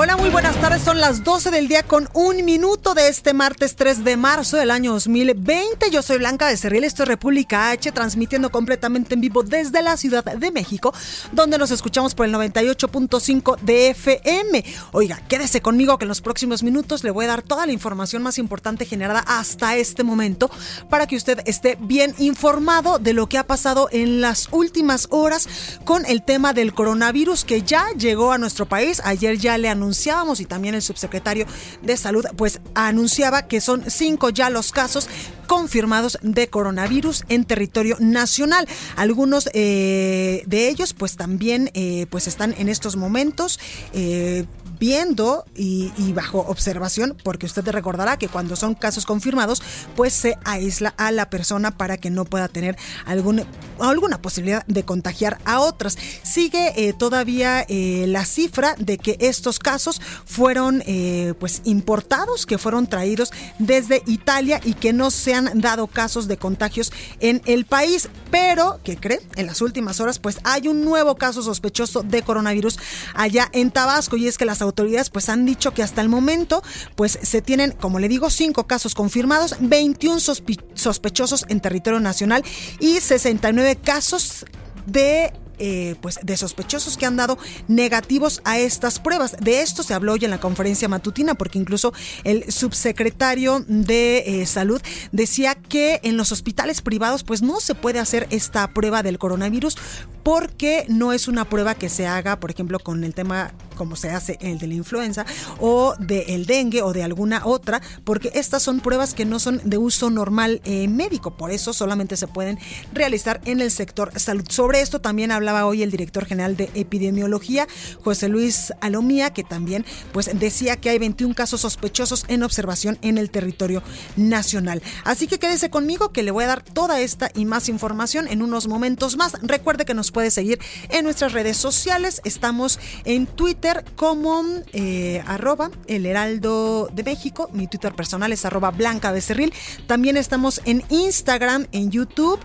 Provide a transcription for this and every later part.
Hola, muy buenas tardes. Son las 12 del día con un minuto de este martes 3 de marzo del año 2020. Yo soy Blanca de Cerril, esto es República H, transmitiendo completamente en vivo desde la Ciudad de México, donde nos escuchamos por el 98.5 de FM. Oiga, quédese conmigo que en los próximos minutos le voy a dar toda la información más importante generada hasta este momento para que usted esté bien informado de lo que ha pasado en las últimas horas con el tema del coronavirus que ya llegó a nuestro país. Ayer ya le anunciábamos y también el subsecretario de salud pues anunciaba que son cinco ya los casos confirmados de coronavirus en territorio nacional. Algunos eh, de ellos pues también eh, pues están en estos momentos eh, viendo y, bajo observación, porque usted recordará que cuando son casos confirmados, pues se aísla a la persona para que no pueda tener algún, alguna posibilidad de contagiar a otras. Sigue eh, todavía eh, la cifra de que estos casos fueron eh, pues importados, que fueron traídos desde Italia y que no se han dado casos de contagios en el país, pero que cree en las últimas horas pues hay un nuevo caso sospechoso de coronavirus allá en Tabasco y es que las autoridades pues han dicho que hasta el momento pues se tienen, como le digo, cinco casos confirmados, 21 sospe sospechosos en territorio nacional y 69 casos de eh, pues de sospechosos que han dado negativos a estas pruebas. De esto se habló hoy en la conferencia matutina, porque incluso el subsecretario de eh, salud decía que en los hospitales privados pues no se puede hacer esta prueba del coronavirus porque no es una prueba que se haga, por ejemplo, con el tema como se hace el de la influenza o del dengue o de alguna otra, porque estas son pruebas que no son de uso normal eh, médico, por eso solamente se pueden realizar en el sector salud. Sobre esto también hablaba hoy el director general de epidemiología, José Luis Alomía, que también pues decía que hay 21 casos sospechosos en observación en el territorio nacional. Así que quédese conmigo que le voy a dar toda esta y más información en unos momentos más. Recuerde que nos puede seguir en nuestras redes sociales. Estamos en Twitter como eh, arroba el heraldo de México. Mi Twitter personal es arroba blanca becerril. También estamos en Instagram, en YouTube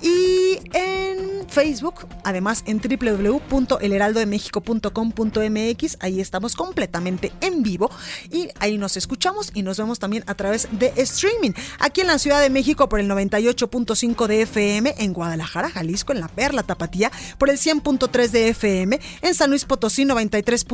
y en Facebook. Además en www.elheraldodemexico.com.mx. Ahí estamos completamente en vivo y ahí nos escuchamos y nos vemos también a través de streaming. Aquí en la Ciudad de México por el 98.5 de FM, en Guadalajara, Jalisco, en La Perla, Tapatía, por el 100.3 de FM, en San Luis Potosí 93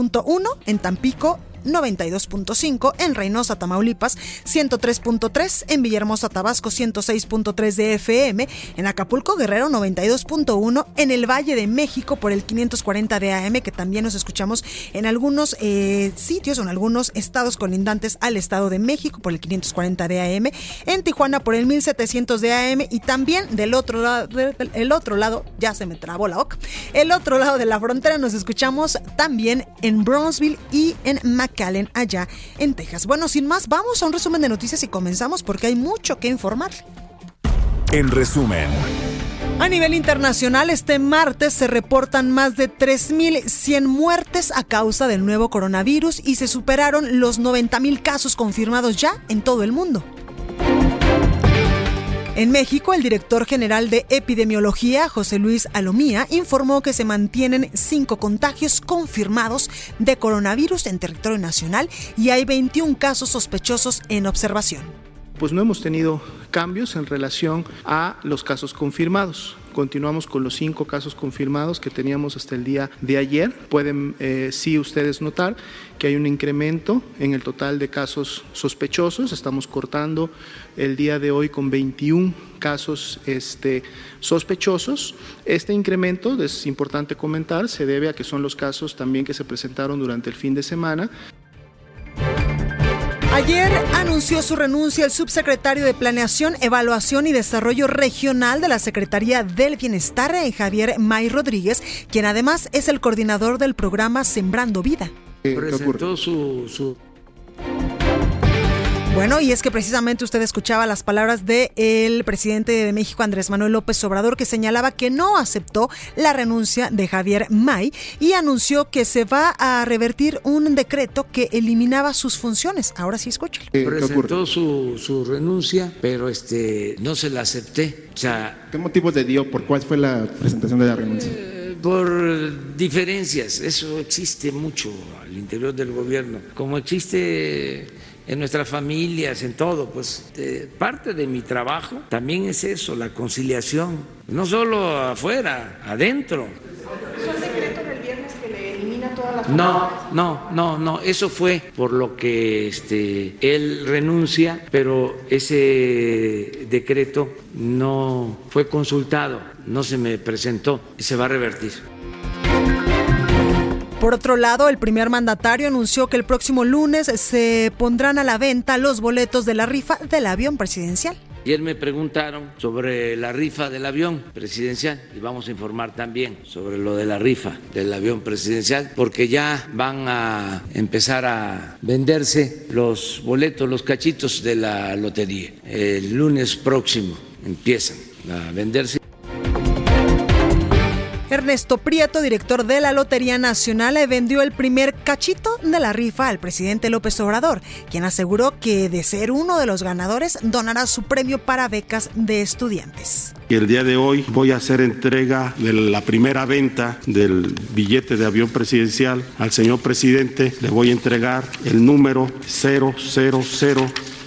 en Tampico 92.5, en Reynosa, Tamaulipas 103.3, en Villahermosa, Tabasco 106.3 de FM, en Acapulco, Guerrero 92.1, en el Valle de México por el 540 de AM, que también nos escuchamos en algunos eh, sitios o en algunos estados colindantes al Estado de México por el 540 de AM, en Tijuana por el 1700 de AM y también del otro lado, el otro lado, ya se me trabó la oca, el otro lado de la frontera nos escuchamos también en Brownsville y en Mac Calen allá en Texas. Bueno, sin más, vamos a un resumen de noticias y comenzamos porque hay mucho que informar. En resumen. A nivel internacional, este martes se reportan más de 3.100 muertes a causa del nuevo coronavirus y se superaron los 90.000 casos confirmados ya en todo el mundo. En México, el director general de epidemiología, José Luis Alomía, informó que se mantienen cinco contagios confirmados de coronavirus en territorio nacional y hay 21 casos sospechosos en observación. Pues no hemos tenido cambios en relación a los casos confirmados. Continuamos con los cinco casos confirmados que teníamos hasta el día de ayer. Pueden eh, sí ustedes notar que hay un incremento en el total de casos sospechosos. Estamos cortando el día de hoy con 21 casos este, sospechosos. Este incremento, es importante comentar, se debe a que son los casos también que se presentaron durante el fin de semana. Ayer anunció su renuncia el subsecretario de Planeación, Evaluación y Desarrollo Regional de la Secretaría del Bienestar, Javier May Rodríguez, quien además es el coordinador del programa Sembrando Vida. Presentó su, su bueno, y es que precisamente usted escuchaba las palabras del presidente de México, Andrés Manuel López Obrador, que señalaba que no aceptó la renuncia de Javier May y anunció que se va a revertir un decreto que eliminaba sus funciones. Ahora sí, escúchalo. Presentó su, su renuncia, pero este no se la acepté. O sea, ¿Qué motivo le dio? ¿Por cuál fue la presentación de la renuncia? Eh, por diferencias, eso existe mucho al interior del gobierno. Como existe en nuestras familias, en todo. Pues parte de mi trabajo también es eso, la conciliación, no solo afuera, adentro. ¿Es decreto del viernes que le elimina todas las No, no, no, no, eso fue por lo que este, él renuncia, pero ese decreto no fue consultado, no se me presentó y se va a revertir. Por otro lado, el primer mandatario anunció que el próximo lunes se pondrán a la venta los boletos de la rifa del avión presidencial. Ayer me preguntaron sobre la rifa del avión presidencial y vamos a informar también sobre lo de la rifa del avión presidencial porque ya van a empezar a venderse los boletos, los cachitos de la lotería. El lunes próximo empiezan a venderse. Ernesto Prieto, director de la Lotería Nacional, vendió el primer cachito de la rifa al presidente López Obrador, quien aseguró que de ser uno de los ganadores donará su premio para becas de estudiantes. El día de hoy voy a hacer entrega de la primera venta del billete de avión presidencial al señor presidente. Le voy a entregar el número 000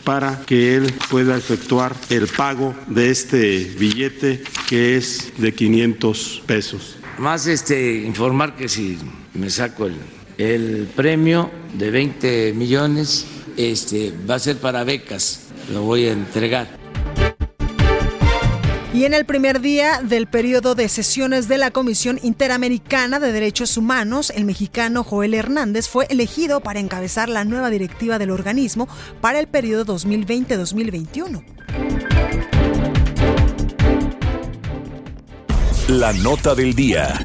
para que él pueda efectuar el pago de este billete que es de 500 pesos. Más este, informar que si me saco el, el premio de 20 millones, este, va a ser para becas, lo voy a entregar. Y en el primer día del periodo de sesiones de la Comisión Interamericana de Derechos Humanos, el mexicano Joel Hernández fue elegido para encabezar la nueva directiva del organismo para el periodo 2020-2021. La nota del día.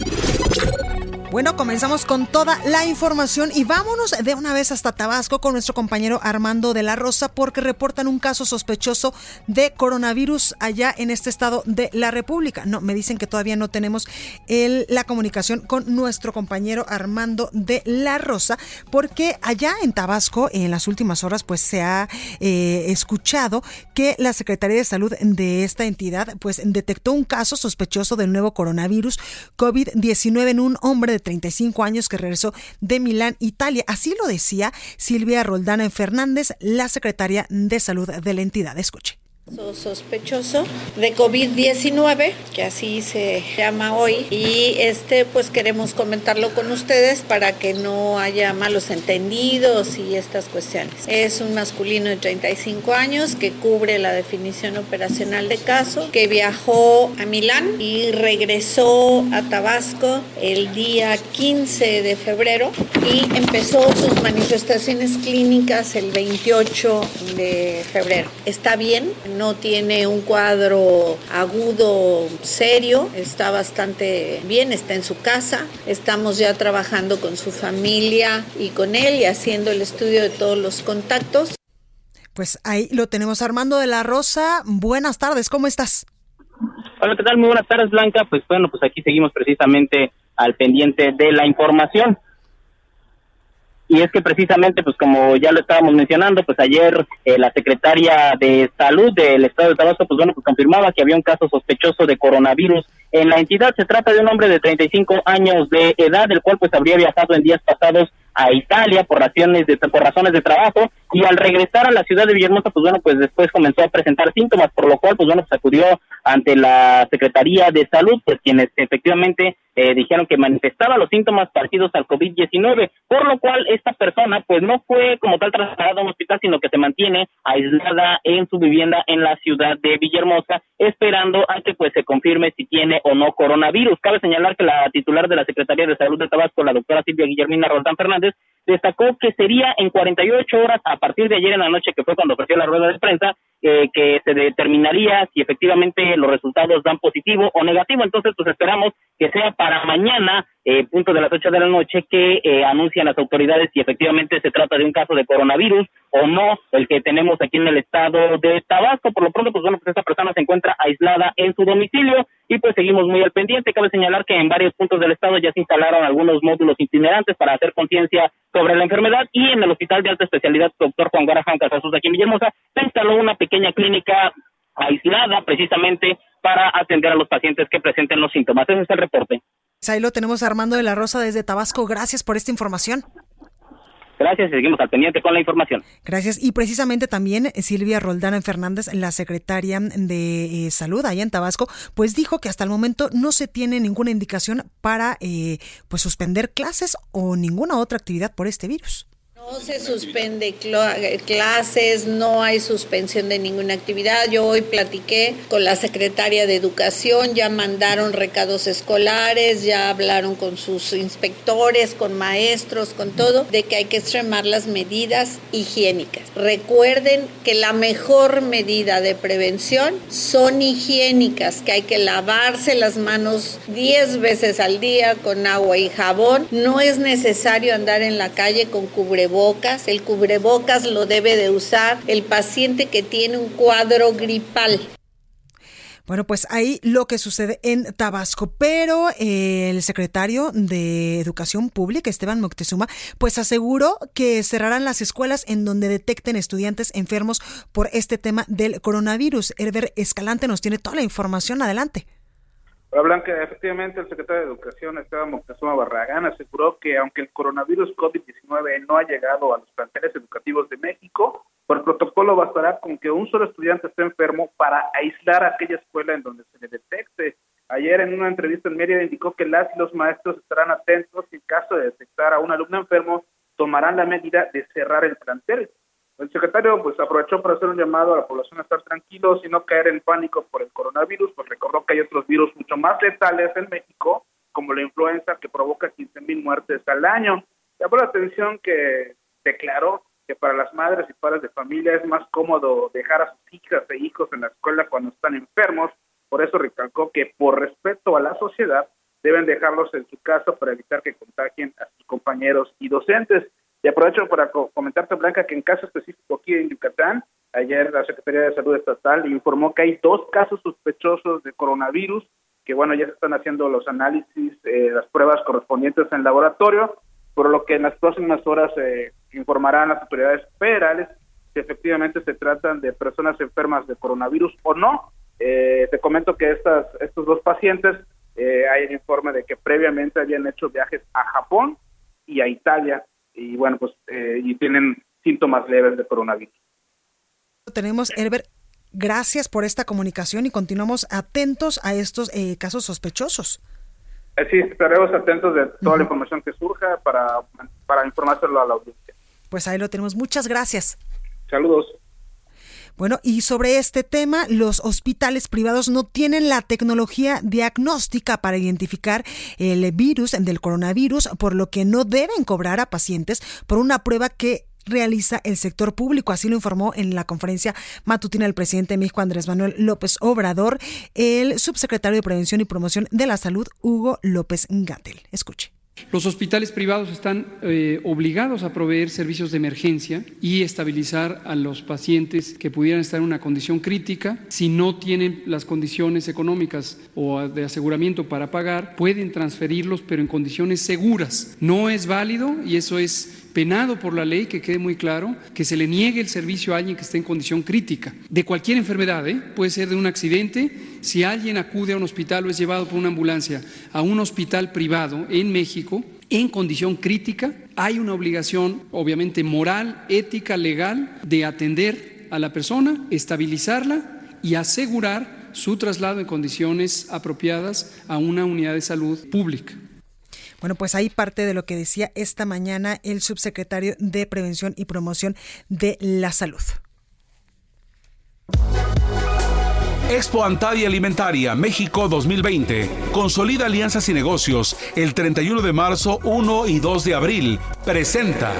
Bueno, comenzamos con toda la información y vámonos de una vez hasta Tabasco con nuestro compañero Armando de la Rosa porque reportan un caso sospechoso de coronavirus allá en este estado de la República. No, me dicen que todavía no tenemos la comunicación con nuestro compañero Armando de la Rosa porque allá en Tabasco en las últimas horas pues se ha eh, escuchado que la Secretaría de Salud de esta entidad pues detectó un caso sospechoso del nuevo coronavirus COVID-19 en un hombre de 35 años que regresó de Milán, Italia. Así lo decía Silvia Roldana Fernández, la secretaria de salud de la entidad. Escuche sospechoso de COVID-19, que así se llama hoy, y este pues queremos comentarlo con ustedes para que no haya malos entendidos y estas cuestiones. Es un masculino de 35 años que cubre la definición operacional de caso, que viajó a Milán y regresó a Tabasco el día 15 de febrero y empezó sus manifestaciones clínicas el 28 de febrero. Está bien, no tiene un cuadro agudo serio, está bastante bien, está en su casa, estamos ya trabajando con su familia y con él y haciendo el estudio de todos los contactos. Pues ahí lo tenemos Armando de la Rosa. Buenas tardes, ¿cómo estás? Hola, ¿qué tal? Muy buenas tardes, Blanca. Pues bueno, pues aquí seguimos precisamente al pendiente de la información y es que precisamente, pues como ya lo estábamos mencionando, pues ayer eh, la secretaria de Salud del Estado de Tabasco, pues bueno, pues confirmaba que había un caso sospechoso de coronavirus en la entidad. Se trata de un hombre de 35 años de edad, el cual pues habría viajado en días pasados a Italia por razones de por razones de trabajo y al regresar a la ciudad de Villahermosa pues bueno pues después comenzó a presentar síntomas por lo cual pues bueno pues acudió ante la Secretaría de Salud pues quienes efectivamente eh, dijeron que manifestaba los síntomas parecidos al COVID-19, por lo cual esta persona pues no fue como tal trasladada a un hospital, sino que se mantiene aislada en su vivienda en la ciudad de Villahermosa, esperando a que pues se confirme si tiene o no coronavirus. Cabe señalar que la titular de la Secretaría de Salud de Tabasco, la doctora Silvia Guillermina Roldán Fernández, destacó que sería en 48 horas a partir de ayer en la noche, que fue cuando ofreció la rueda de prensa, eh, que se determinaría si efectivamente los resultados dan positivo o negativo. Entonces, pues esperamos que sea para mañana, eh, punto de las 8 de la noche, que eh, anuncian las autoridades si efectivamente se trata de un caso de coronavirus o no, el que tenemos aquí en el estado de Tabasco. Por lo pronto, pues bueno, pues esta persona se encuentra aislada en su domicilio y pues seguimos muy al pendiente. Cabe señalar que en varios puntos del estado ya se instalaron algunos módulos itinerantes para hacer conciencia sobre la enfermedad y en el Hospital de Alta Especialidad Doctor Juan Garaján Casasus aquí en Villahermosa se instaló una pequeña clínica aislada precisamente para atender a los pacientes que presenten los síntomas. Ese es el reporte. Ahí lo tenemos Armando de la Rosa desde Tabasco. Gracias por esta información. Gracias y seguimos al pendiente con la información. Gracias. Y precisamente también eh, Silvia Roldán Fernández, la secretaria de eh, Salud allá en Tabasco, pues dijo que hasta el momento no se tiene ninguna indicación para eh, pues suspender clases o ninguna otra actividad por este virus. No se suspende clases, no hay suspensión de ninguna actividad. Yo hoy platiqué con la secretaria de Educación, ya mandaron recados escolares, ya hablaron con sus inspectores, con maestros, con todo, de que hay que extremar las medidas higiénicas. Recuerden que la mejor medida de prevención son higiénicas, que hay que lavarse las manos 10 veces al día con agua y jabón. No es necesario andar en la calle con cubrebocas el cubrebocas lo debe de usar el paciente que tiene un cuadro gripal. Bueno, pues ahí lo que sucede en Tabasco, pero eh, el secretario de Educación Pública, Esteban Moctezuma, pues aseguró que cerrarán las escuelas en donde detecten estudiantes enfermos por este tema del coronavirus. Herber Escalante nos tiene toda la información. Adelante. Hola Blanca, efectivamente el secretario de Educación Esteban Moctezuma Barragán aseguró que aunque el coronavirus COVID-19 no ha llegado a los planteles educativos de México, por protocolo bastará con que un solo estudiante esté enfermo para aislar aquella escuela en donde se le detecte. Ayer en una entrevista en Mérida indicó que las y los maestros estarán atentos y en caso de detectar a un alumno enfermo tomarán la medida de cerrar el plantel. El secretario pues aprovechó para hacer un llamado a la población a estar tranquilos y no caer en pánico por el coronavirus, pues recordó que hay otros virus mucho más letales en México, como la influenza que provoca 15 mil muertes al año. Llamó la atención que declaró que para las madres y padres de familia es más cómodo dejar a sus hijas e hijos en la escuela cuando están enfermos, por eso recalcó que por respeto a la sociedad deben dejarlos en su casa para evitar que contagien a sus compañeros y docentes. Y aprovecho para comentarte, Blanca, que en caso específico aquí en Yucatán, ayer la Secretaría de Salud Estatal informó que hay dos casos sospechosos de coronavirus, que bueno, ya se están haciendo los análisis, eh, las pruebas correspondientes en laboratorio, por lo que en las próximas horas eh, informarán las autoridades federales si efectivamente se tratan de personas enfermas de coronavirus o no. Eh, te comento que estas, estos dos pacientes, hay el informe de que previamente habían hecho viajes a Japón y a Italia y bueno, pues eh, y tienen síntomas leves de coronavirus. Tenemos, Herbert, gracias por esta comunicación y continuamos atentos a estos eh, casos sospechosos. Eh, sí, estaremos atentos de toda la información que surja para, para informárselo a la audiencia. Pues ahí lo tenemos. Muchas gracias. Saludos. Bueno, y sobre este tema, los hospitales privados no tienen la tecnología diagnóstica para identificar el virus del coronavirus, por lo que no deben cobrar a pacientes por una prueba que realiza el sector público. Así lo informó en la conferencia matutina el presidente de México, Andrés Manuel López Obrador, el subsecretario de Prevención y Promoción de la Salud, Hugo López Gatel. Escuche. Los hospitales privados están eh, obligados a proveer servicios de emergencia y estabilizar a los pacientes que pudieran estar en una condición crítica. Si no tienen las condiciones económicas o de aseguramiento para pagar, pueden transferirlos, pero en condiciones seguras. No es válido, y eso es penado por la ley, que quede muy claro, que se le niegue el servicio a alguien que esté en condición crítica, de cualquier enfermedad, ¿eh? puede ser de un accidente, si alguien acude a un hospital o es llevado por una ambulancia a un hospital privado en México, en condición crítica, hay una obligación, obviamente moral, ética, legal, de atender a la persona, estabilizarla y asegurar su traslado en condiciones apropiadas a una unidad de salud pública. Bueno, pues ahí parte de lo que decía esta mañana el subsecretario de Prevención y Promoción de la Salud. Expo Antadia Alimentaria México 2020. Consolida alianzas y negocios el 31 de marzo, 1 y 2 de abril. Presenta.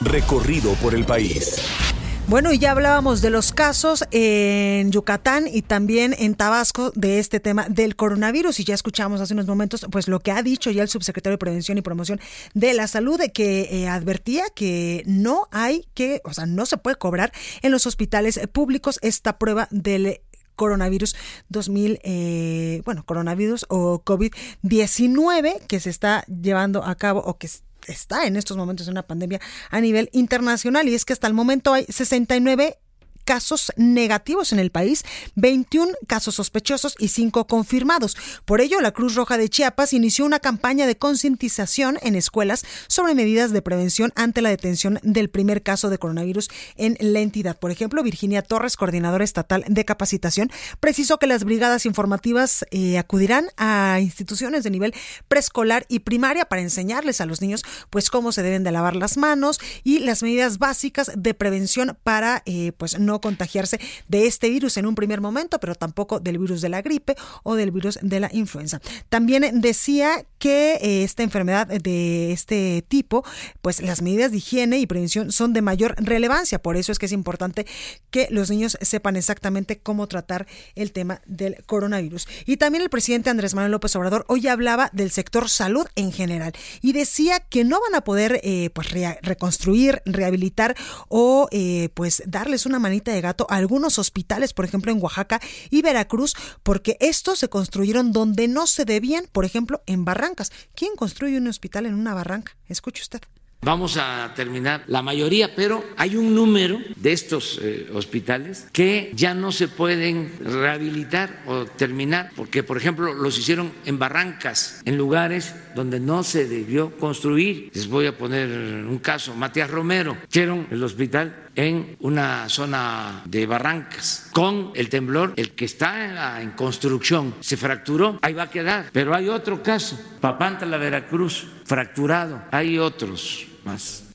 Recorrido por el país. Bueno, y ya hablábamos de los casos en Yucatán y también en Tabasco de este tema del coronavirus y ya escuchamos hace unos momentos pues lo que ha dicho ya el subsecretario de Prevención y Promoción de la Salud que eh, advertía que no hay que, o sea, no se puede cobrar en los hospitales públicos esta prueba del coronavirus 2000, eh, bueno, coronavirus o COVID-19 que se está llevando a cabo o que está en estos momentos en una pandemia a nivel internacional y es que hasta el momento hay 69 casos negativos en el país, 21 casos sospechosos y 5 confirmados. Por ello, la Cruz Roja de Chiapas inició una campaña de concientización en escuelas sobre medidas de prevención ante la detención del primer caso de coronavirus en la entidad. Por ejemplo, Virginia Torres, coordinadora estatal de capacitación, precisó que las brigadas informativas eh, acudirán a instituciones de nivel preescolar y primaria para enseñarles a los niños pues cómo se deben de lavar las manos y las medidas básicas de prevención para eh, pues no contagiarse de este virus en un primer momento, pero tampoco del virus de la gripe o del virus de la influenza. También decía que eh, esta enfermedad de este tipo, pues las medidas de higiene y prevención son de mayor relevancia. Por eso es que es importante que los niños sepan exactamente cómo tratar el tema del coronavirus. Y también el presidente Andrés Manuel López Obrador hoy hablaba del sector salud en general y decía que no van a poder eh, pues reconstruir, rehabilitar o eh, pues darles una manita de gato algunos hospitales, por ejemplo en Oaxaca y Veracruz, porque estos se construyeron donde no se debían, por ejemplo en barrancas. ¿Quién construye un hospital en una barranca? Escuche usted. Vamos a terminar la mayoría, pero hay un número de estos eh, hospitales que ya no se pueden rehabilitar o terminar, porque por ejemplo los hicieron en barrancas, en lugares donde no se debió construir. Les voy a poner un caso, Matías Romero, hicieron el hospital en una zona de barrancas. Con el temblor, el que está en, construcción se fracturó, ahí va a quedar. Pero hay otro caso, Papanta la Veracruz, fracturado. Hay otros más.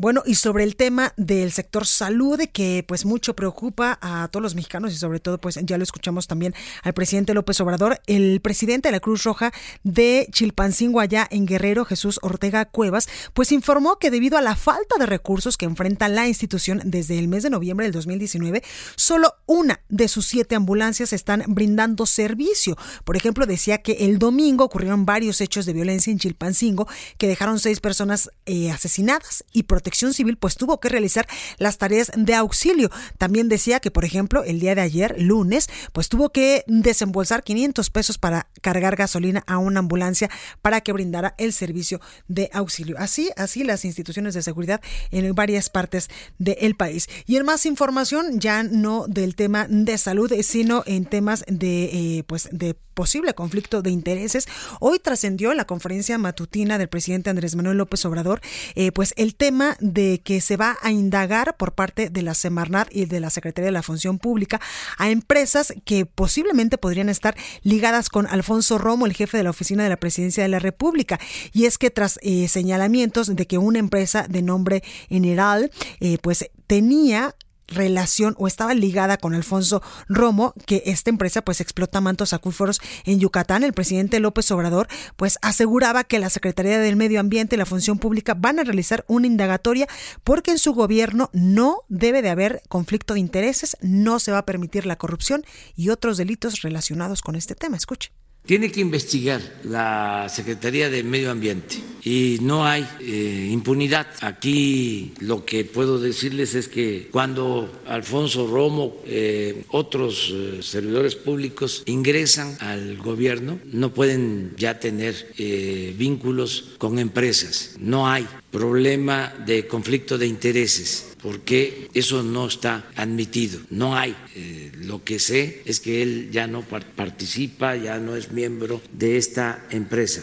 Bueno, y sobre el tema del sector salud, que pues mucho preocupa a todos los mexicanos y sobre todo pues ya lo escuchamos también al presidente López Obrador, el presidente de la Cruz Roja de Chilpancingo allá en Guerrero, Jesús Ortega Cuevas, pues informó que debido a la falta de recursos que enfrenta la institución desde el mes de noviembre del 2019, solo una de sus siete ambulancias están brindando servicio. Por ejemplo, decía que el domingo ocurrieron varios hechos de violencia en Chilpancingo que dejaron seis personas eh, asesinadas y protegidas Civil pues tuvo que realizar las tareas de auxilio. También decía que, por ejemplo, el día de ayer, lunes, pues tuvo que desembolsar 500 pesos para cargar gasolina a una ambulancia para que brindara el servicio de auxilio. Así, así las instituciones de seguridad en varias partes del país. Y en más información, ya no del tema de salud, sino en temas de, eh, pues, de posible conflicto de intereses. Hoy trascendió la conferencia matutina del presidente Andrés Manuel López Obrador, eh, pues el tema de que se va a indagar por parte de la Semarnat y de la Secretaría de la Función Pública a empresas que posiblemente podrían estar ligadas con Alfonso Romo, el jefe de la Oficina de la Presidencia de la República. Y es que tras eh, señalamientos de que una empresa de nombre General, eh, pues tenía relación o estaba ligada con Alfonso Romo, que esta empresa pues explota mantos acuíferos en Yucatán. El presidente López Obrador pues aseguraba que la Secretaría del Medio Ambiente y la Función Pública van a realizar una indagatoria porque en su gobierno no debe de haber conflicto de intereses, no se va a permitir la corrupción y otros delitos relacionados con este tema. Escuche. Tiene que investigar la Secretaría del Medio Ambiente y no hay eh, impunidad. Aquí lo que puedo decirles es que cuando Alfonso Romo, eh, otros eh, servidores públicos ingresan al gobierno, no pueden ya tener vínculos con empresas. No hay problema de conflicto de intereses porque eso no está admitido, no hay. lo que sé es que él ya no participa, ya no es miembro de esta empresa.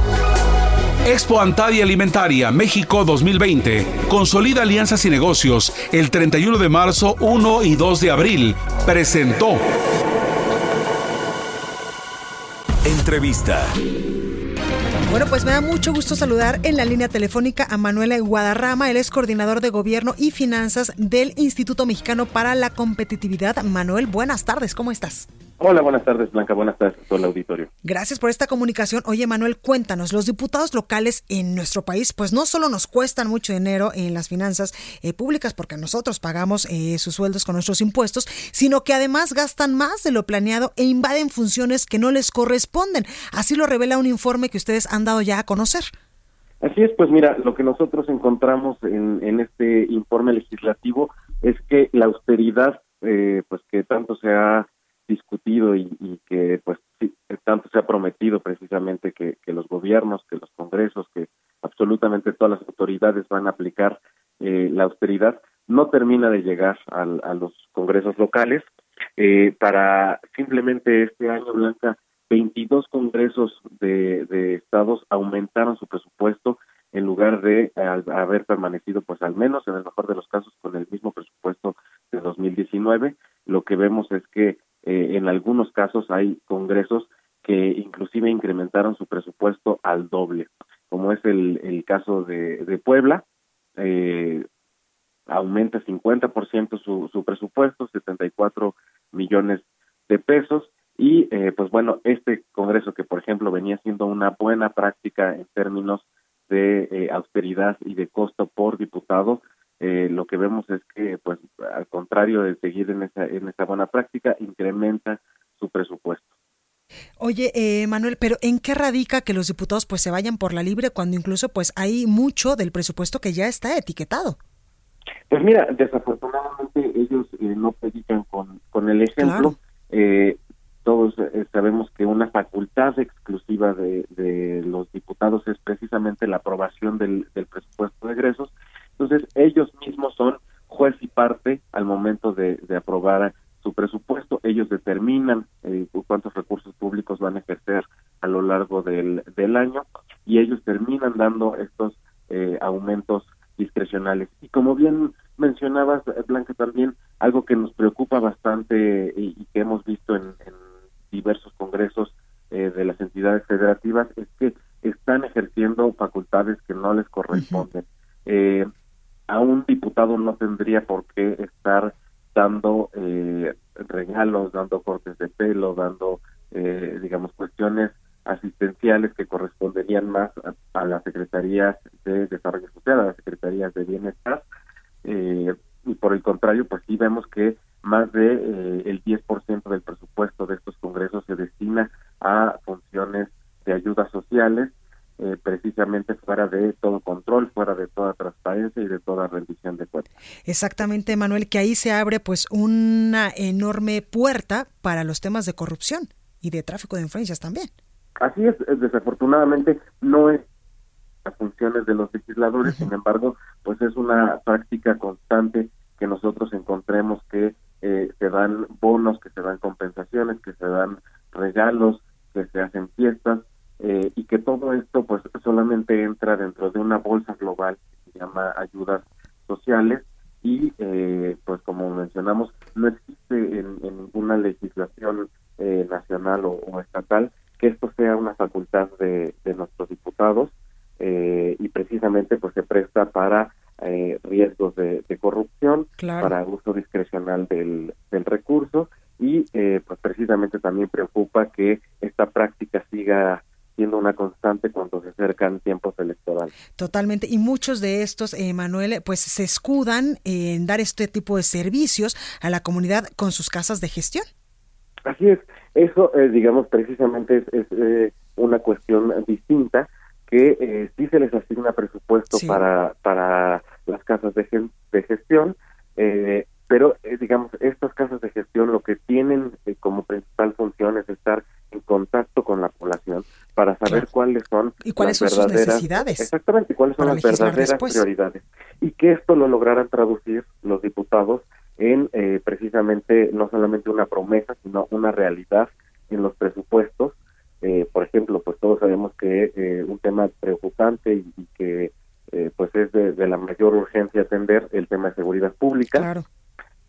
Expo Antadia Alimentaria México 2020. Consolida alianzas y negocios el 31 de marzo, 1 y 2 de abril. Presentó. Entrevista. Bueno, pues me da mucho gusto saludar en la línea telefónica a Manuel Guadarrama. Él es coordinador de gobierno y finanzas del Instituto Mexicano para la Competitividad. Manuel, buenas tardes, ¿cómo estás? Hola, buenas tardes, Blanca. Buenas tardes a todo el auditorio. Gracias por esta comunicación. Oye, Manuel, cuéntanos, los diputados locales en nuestro país, pues no solo nos cuestan mucho dinero en las finanzas eh, públicas, porque nosotros pagamos eh, sus sueldos con nuestros impuestos, sino que además gastan más de lo planeado e invaden funciones que no les corresponden. Así lo revela un informe que ustedes han dado ya a conocer. Así es, pues mira, lo que nosotros encontramos en, este informe legislativo es que la austeridad, eh, pues que tanto se ha discutido y, que pues tanto se ha prometido precisamente que, los gobiernos, que los congresos, que absolutamente todas las autoridades van a aplicar eh, la austeridad, no termina de llegar a los congresos locales. Eh, para simplemente este año, Blanca, 22 congresos de, de estados aumentaron su presupuesto en lugar de haber permanecido, pues al menos en el mejor de los casos, con el mismo presupuesto de 2019. Lo que vemos es que eh, en algunos casos hay congresos que inclusive incrementaron su presupuesto al doble, como es el, el caso de, de Puebla, eh, aumenta 50% su, su presupuesto, 74 millones de pesos, y eh, pues bueno, este Congreso que por ejemplo venía siendo una buena práctica en términos de eh, austeridad y de costo por diputado, eh, lo que vemos es que, pues, al contrario de seguir en esa, en esa buena práctica, incrementa su presupuesto. Oye, eh, Manuel, pero ¿en qué radica que los diputados pues se vayan por la libre cuando incluso pues hay mucho del presupuesto que ya está etiquetado? Pues mira, desafortunadamente ellos eh, no predican con, con el ejemplo. Eh, todos sabemos que una facultad exclusiva de, de, los diputados es precisamente la aprobación del, del presupuesto de egresos entonces, ellos mismos son juez y parte al momento de, aprobar su presupuesto. Ellos determinan eh, cuántos recursos públicos van a ejercer a lo largo del, del año y ellos terminan dando estos eh, aumentos discrecionales. Y como bien mencionabas, Blanca, también algo que nos preocupa bastante y, que hemos visto en, diversos congresos eh, de las entidades federativas es que están ejerciendo facultades que no les corresponden a un diputado no tendría por qué estar dando eh, regalos, dando cortes de pelo, dando, eh, digamos, cuestiones asistenciales que corresponderían más a, las secretarías de desarrollo social, a las secretarías de bienestar. Eh, y por el contrario, pues sí vemos que más de eh, el 10% del presupuesto de estos congresos se destina a funciones de ayudas sociales eh, precisamente fuera de todo control, fuera de toda transparencia y de toda rendición de cuentas. Exactamente, Manuel, que ahí se abre pues una enorme puerta para los temas de corrupción y de tráfico de influencias también. Así es, desafortunadamente no es las funciones de los legisladores, sin embargo, pues es una práctica constante que nosotros encontremos que eh, se dan bonos, que se dan compensaciones, que se dan regalos, que se hacen fiestas eh, y que todo esto pues solamente entra dentro de una bolsa global que se llama ayudas sociales y eh, pues como mencionamos no existe en, ninguna legislación eh, nacional o, estatal que esto sea una facultad de, nuestros diputados y precisamente pues se presta para eh, riesgos de, corrupción, para uso discrecional del, del recurso y eh, pues precisamente también preocupa que esta práctica siga siendo una constante cuando se acercan tiempos electorales. Totalmente. Y muchos de estos, eh, Manuel, pues se escudan en dar este tipo de servicios a la comunidad con sus casas de gestión. Así es. Eso, eh, digamos, precisamente es, eh, una cuestión distinta que eh, sí se les asigna presupuesto para para las casas de, de gestión, eh, pero eh, digamos estas casas de gestión lo que tienen cuáles son y cuáles son sus necesidades exactamente cuáles son las verdaderas prioridades y que esto lo lograran traducir los diputados en eh, precisamente no solamente una promesa sino una realidad en los presupuestos. Eh, por ejemplo pues todos sabemos que eh, un tema preocupante y, y que pues es de, de, la mayor urgencia atender el tema de seguridad pública. Claro.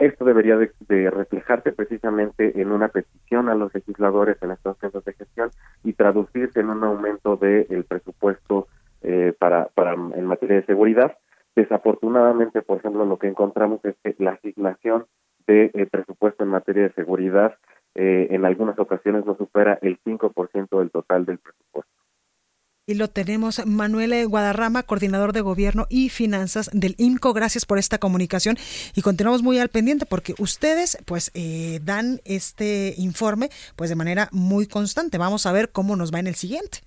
Esto debería de, reflejarse precisamente en una petición a los legisladores en estos centros de gestión y traducirse en un aumento del presupuesto eh, para, para en materia de seguridad. Desafortunadamente, por ejemplo, lo que encontramos es que la asignación de eh, presupuesto en materia de seguridad eh, en algunas ocasiones no supera el 5% del total del. Y lo tenemos Manuel Guadarrama, coordinador de gobierno y finanzas del INCO. Gracias por esta comunicación y continuamos muy al pendiente porque ustedes pues eh, dan este informe pues de manera muy constante. Vamos a ver cómo nos va en el siguiente.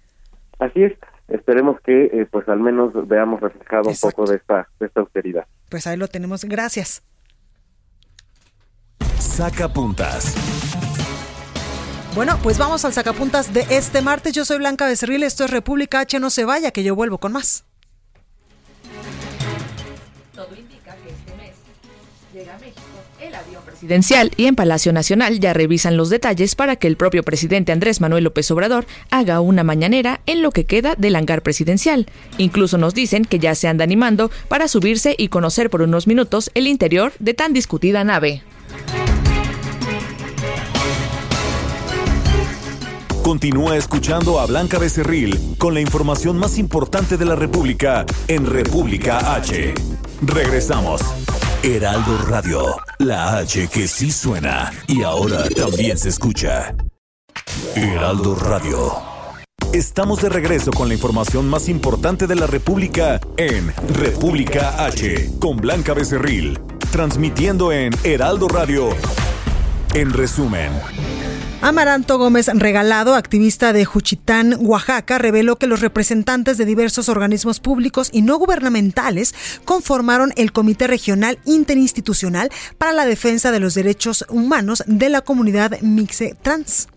Así es. Esperemos que eh, pues al menos veamos reflejado un poco de esta, de esta austeridad. Pues ahí lo tenemos. Gracias. Saca puntas. Bueno, pues vamos al sacapuntas de este martes. Yo soy Blanca Becerril, esto es República H. No se vaya, que yo vuelvo con más. Todo indica que este mes llega a México el avión presidencial y en Palacio Nacional ya revisan los detalles para que el propio presidente Andrés Manuel López Obrador haga una mañanera en lo que queda del hangar presidencial. Incluso nos dicen que ya se anda animando para subirse y conocer por unos minutos el interior de tan discutida nave. Continúa escuchando a Blanca Becerril con la información más importante de la República en República H. Regresamos. Heraldo Radio, la H que sí suena y ahora también se escucha. Heraldo Radio. Estamos de regreso con la información más importante de la República en República H con Blanca Becerril, transmitiendo en Heraldo Radio. En resumen. Amaranto Gómez Regalado, activista de Juchitán, Oaxaca, reveló que los representantes de diversos organismos públicos y no gubernamentales conformaron el Comité Regional Interinstitucional para la Defensa de los Derechos Humanos de la Comunidad Mixe Trans.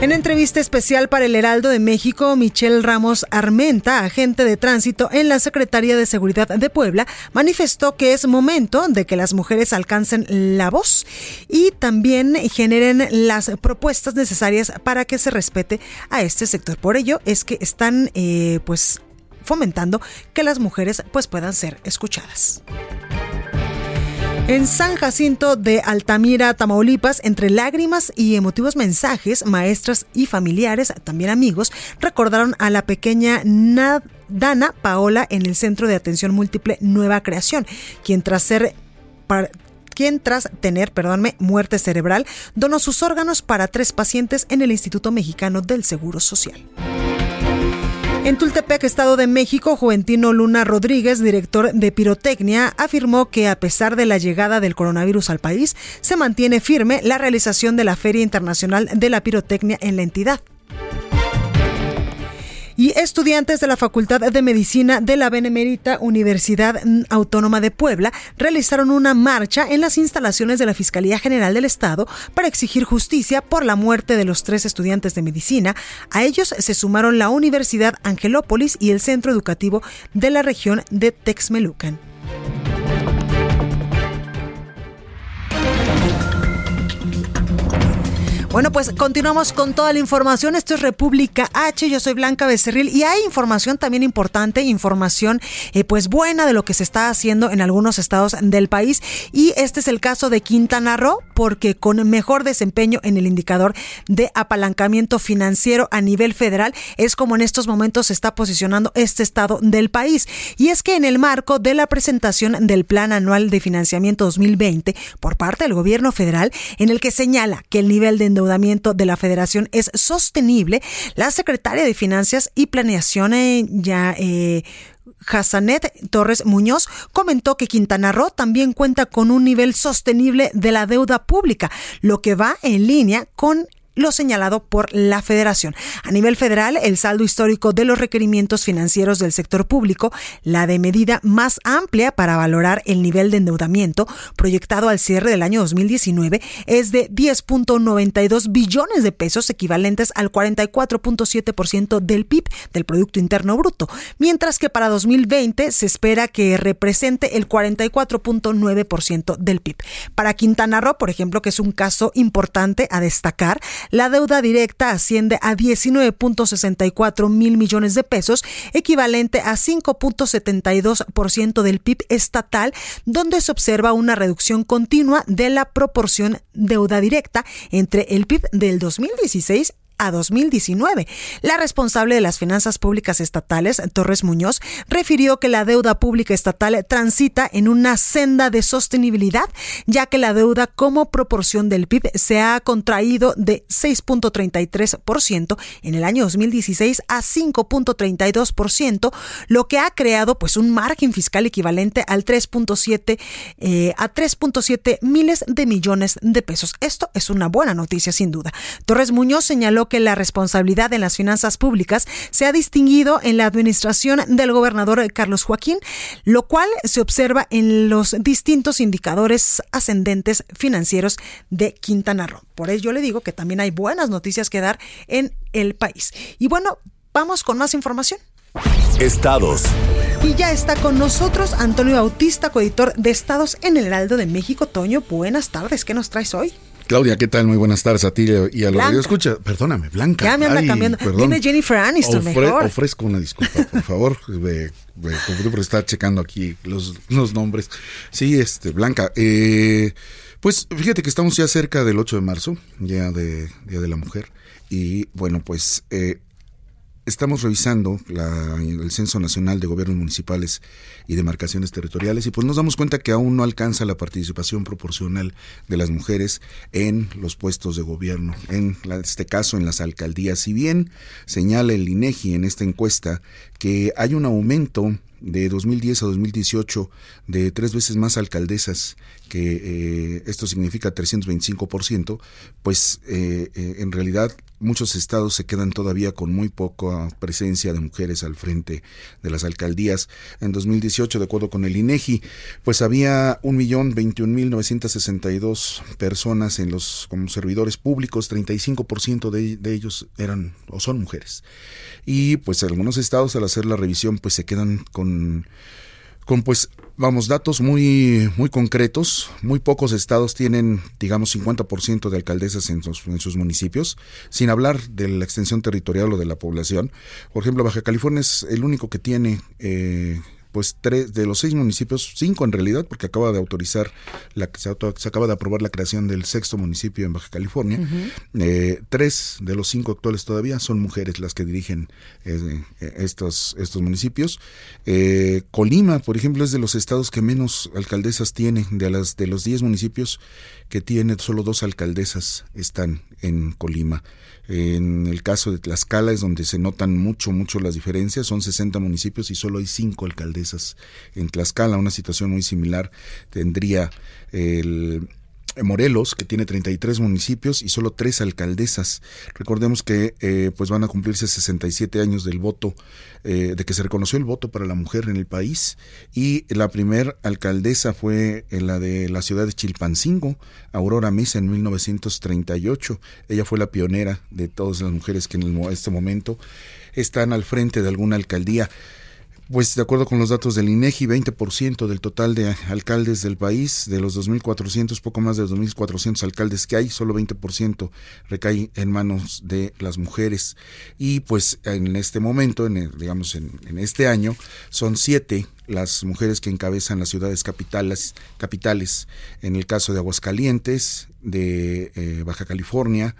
En entrevista especial para el Heraldo de México, Michelle Ramos Armenta, agente de tránsito en la Secretaría de Seguridad de Puebla, manifestó que es momento de que las mujeres alcancen la voz y también generen las propuestas necesarias para que se respete a este sector. Por ello es que están eh, pues fomentando que las mujeres pues puedan ser escuchadas. En San Jacinto de Altamira, Tamaulipas, entre lágrimas y emotivos mensajes, maestras y familiares, también amigos, recordaron a la pequeña Dana Paola en el Centro de Atención Múltiple Nueva Creación, quien tras ser quien tras tener, perdónme, muerte cerebral, donó sus órganos para tres pacientes en el Instituto Mexicano del Seguro Social. En Tultepec, Estado de México, Juventino Luna Rodríguez, director de pirotecnia, afirmó que a pesar de la llegada del coronavirus al país, se mantiene firme la realización de la Feria Internacional de la Pirotecnia en la entidad y estudiantes de la Facultad de Medicina de la Benemérita Universidad Autónoma de Puebla realizaron una marcha en las instalaciones de la Fiscalía General del Estado para exigir justicia por la muerte de los tres estudiantes de medicina. A ellos se sumaron la Universidad Angelópolis y el Centro Educativo de la región de Texmelucan. Bueno, pues continuamos con toda la información. Esto es República H. Yo soy Blanca Becerril y hay información también importante, información eh, pues buena de lo que se está haciendo en algunos estados del país. Y este es el caso de Quintana Roo, porque con mejor desempeño en el indicador de apalancamiento financiero a nivel federal es como en estos momentos se está posicionando este estado del país. Y es que en el marco de la presentación del Plan Anual de Financiamiento 2020 por parte del gobierno federal, en el que señala que el nivel de endeudamiento de la federación es sostenible, la secretaria de Finanzas y Planeación eh, ya eh, Hassanet Torres Muñoz comentó que Quintana Roo también cuenta con un nivel sostenible de la deuda pública, lo que va en línea con lo señalado por la Federación. A nivel federal, el saldo histórico de los requerimientos financieros del sector público, la de medida más amplia para valorar el nivel de endeudamiento proyectado al cierre del año 2019, es de 10.92 billones de pesos, equivalentes al 44.7% del PIB, del Producto Interno Bruto, mientras que para 2020 se espera que represente el 44.9% del PIB. Para Quintana Roo, por ejemplo, que es un caso importante a destacar, la deuda directa asciende a 19.64 mil millones de pesos, equivalente a 5.72% del PIB estatal, donde se observa una reducción continua de la proporción deuda directa entre el PIB del 2016 a 2019. La responsable de las finanzas públicas estatales, Torres Muñoz, refirió que la deuda pública estatal transita en una senda de sostenibilidad, ya que la deuda como proporción del PIB se ha contraído de 6.33% en el año 2016 a 5.32%, lo que ha creado pues un margen fiscal equivalente al 3.7 eh, a 3.7 miles de millones de pesos. Esto es una buena noticia sin duda. Torres Muñoz señaló que la responsabilidad en las finanzas públicas se ha distinguido en la administración del gobernador Carlos Joaquín, lo cual se observa en los distintos indicadores ascendentes financieros de Quintana Roo. Por ello le digo que también hay buenas noticias que dar en el país. Y bueno, vamos con más información. Estados. Y ya está con nosotros Antonio Bautista, coeditor de Estados en el Heraldo de México. Toño, buenas tardes. ¿Qué nos traes hoy? Claudia, ¿qué tal? Muy buenas tardes a ti y a los que escucha. Perdóname, Blanca. Ya me anda cambiando. Dime Jennifer Aniston mejor. Ofrezco una disculpa, por favor. me, por estar checando aquí los, los, nombres. Sí, este, Blanca. Eh, pues fíjate que estamos ya cerca del 8 de marzo, ya de Día de la Mujer. Y bueno, pues eh, estamos revisando el Censo Nacional de Gobiernos Municipales y Demarcaciones Territoriales y pues nos damos cuenta que aún no alcanza la participación proporcional de las mujeres en los puestos de gobierno, en este caso en las alcaldías. Si bien señala el INEGI en esta encuesta que hay un aumento de 2010 a 2018 de tres veces más alcaldesas, que eh, esto significa 325%, pues eh, eh, en realidad muchos estados se quedan todavía con muy poca presencia de mujeres al frente de las alcaldías. En 2018, de acuerdo con el INEGI, pues había 1.021.962 personas en los como servidores públicos, 35% de, de ellos eran o son mujeres. Y pues algunos estados al hacer la revisión pues se quedan con con pues vamos datos muy muy concretos. Muy pocos estados tienen digamos 50% de alcaldesas en sus, en sus municipios sin hablar de la extensión territorial o de la población. Por ejemplo Baja California es el único que tiene eh, pues tres de los seis municipios, cinco en realidad, porque acaba de autorizar, la, se, se acaba de aprobar la creación del sexto municipio en Baja California. Eh, tres de los cinco actuales todavía son mujeres las que dirigen eh, estos, estos municipios. Eh, Colima, por ejemplo, es de los estados que menos alcaldesas tiene, de, las, de los diez municipios que tiene, solo dos alcaldesas están en Colima. En el caso de Tlaxcala es donde se notan mucho, mucho las diferencias. Son 60 municipios y solo hay cinco alcaldesas en Tlaxcala. Una situación muy similar tendría el Morelos, que tiene 33 municipios y solo tres alcaldesas. Recordemos que eh, pues van a cumplirse 67 años del voto, eh, de que se reconoció el voto para la mujer en el país y la primer alcaldesa fue la de la ciudad de Chilpancingo, Aurora Mesa, en 1938. Ella fue la pionera de todas las mujeres que en este momento están al frente de alguna alcaldía. Pues de acuerdo con los datos del INEGI, 20% del total de alcaldes del país, de los 2.400, poco más de 2.400 alcaldes que hay, solo 20% recae en manos de las mujeres. Y pues en este momento, en digamos en, este año, son siete las mujeres que encabezan las ciudades capitales, capitales en el caso de Aguascalientes, de eh, Baja California,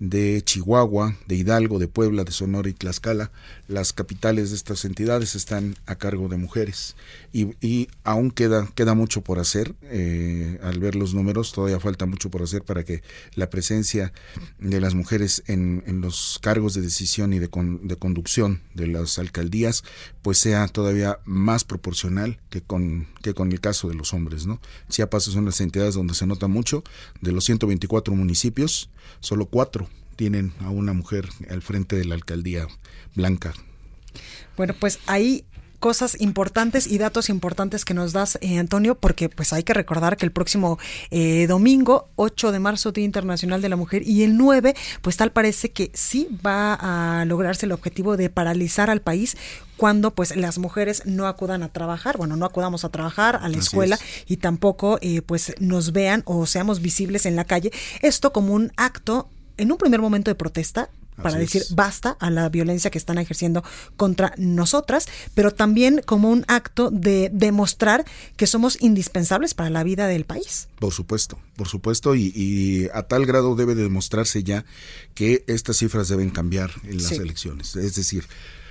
de Chihuahua, de Hidalgo, de Puebla, de Sonora y Tlaxcala. Las capitales de estas entidades están a cargo de mujeres y, aún queda, queda mucho por hacer. Eh, al ver los números, todavía falta mucho por hacer para que la presencia de las mujeres en, en los cargos de decisión y de, de, conducción de las alcaldías pues sea todavía más proporcional que con, que con el caso de los hombres. ¿no? Chiapas son las entidades donde se nota mucho. De los 124 municipios, solo cuatro tienen a una mujer al frente de la alcaldía blanca. Bueno, pues ahí cosas importantes y datos importantes que nos das, eh, Antonio, porque pues hay que recordar que el próximo eh, domingo, 8 de marzo, Día Internacional de la Mujer, y el 9, pues tal parece que sí va a lograrse el objetivo de paralizar al país cuando pues las mujeres no acudan a trabajar, bueno, no acudamos a trabajar a la escuela y tampoco eh, pues nos vean o seamos visibles en la calle. Esto como un acto en un primer momento de protesta para decir basta a la violencia que están ejerciendo contra nosotras, pero también como un acto de demostrar que somos indispensables para la vida del país. Por supuesto, por supuesto, y, a tal grado debe demostrarse ya que estas cifras deben cambiar en las elecciones. Es decir,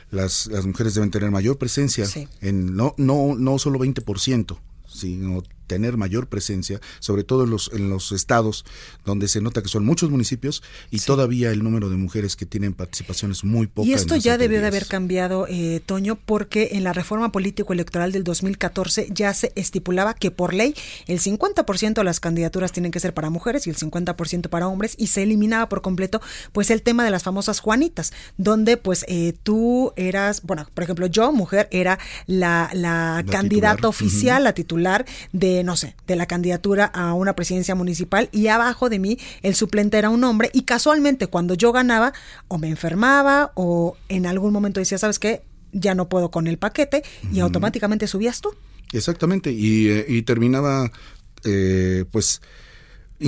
las, las mujeres deben tener mayor presencia en no, no, no solo 20%, sino tener mayor presencia, sobre todo en los, en los estados donde se nota que son muchos municipios y todavía el número de mujeres que tienen participaciones muy pocas. Y esto ya debió de haber cambiado, eh, Toño, porque en la reforma político-electoral del 2014 ya se estipulaba que por ley el 50% de las candidaturas tienen que ser para mujeres y el 50% para hombres y se eliminaba por completo pues el tema de las famosas Juanitas, donde pues eh, tú eras, bueno, por ejemplo, yo, mujer, era la, la, candidata oficial, la titular de no sé, de la candidatura a una presidencia municipal y abajo de mí el suplente era un hombre y casualmente cuando yo ganaba o me enfermaba o en algún momento decía, ¿sabes qué? Ya no puedo con el paquete y automáticamente subías tú. Exactamente, y, eh, terminaba eh, pues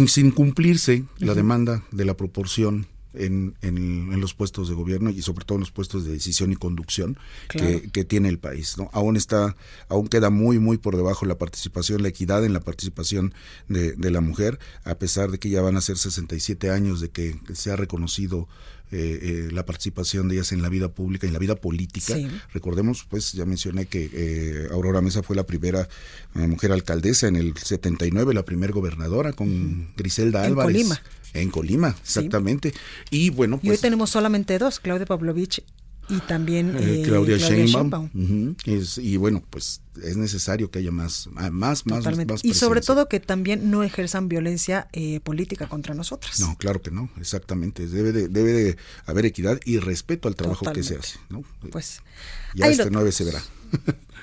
sin cumplirse la demanda de la proporción en, en, los puestos de gobierno y sobre todo en los puestos de decisión y conducción que, tiene el país. ¿no? Aún está, aún queda muy, muy por debajo la participación, la equidad en la participación de, de la mujer, a pesar de que ya van a ser 67 años de que se ha reconocido eh, eh, la participación de ellas en la vida pública y en la vida política. Recordemos, pues ya mencioné que eh, Aurora Mesa fue la primera mujer alcaldesa en el 79, la primera gobernadora con Griselda Álvarez. En Colima. En Colima, exactamente. Y bueno, pues. Y hoy pues tenemos solamente dos, Claudia Pavlovich y también eh, Claudia, Sheinbaum. y bueno, pues es necesario que haya más, más, más, más Y sobre todo que también no ejerzan violencia eh, política contra nosotras. No, claro que no, exactamente. Debe de, debe de haber equidad y respeto al trabajo que se hace. ¿no? Pues ya este 9 se verá.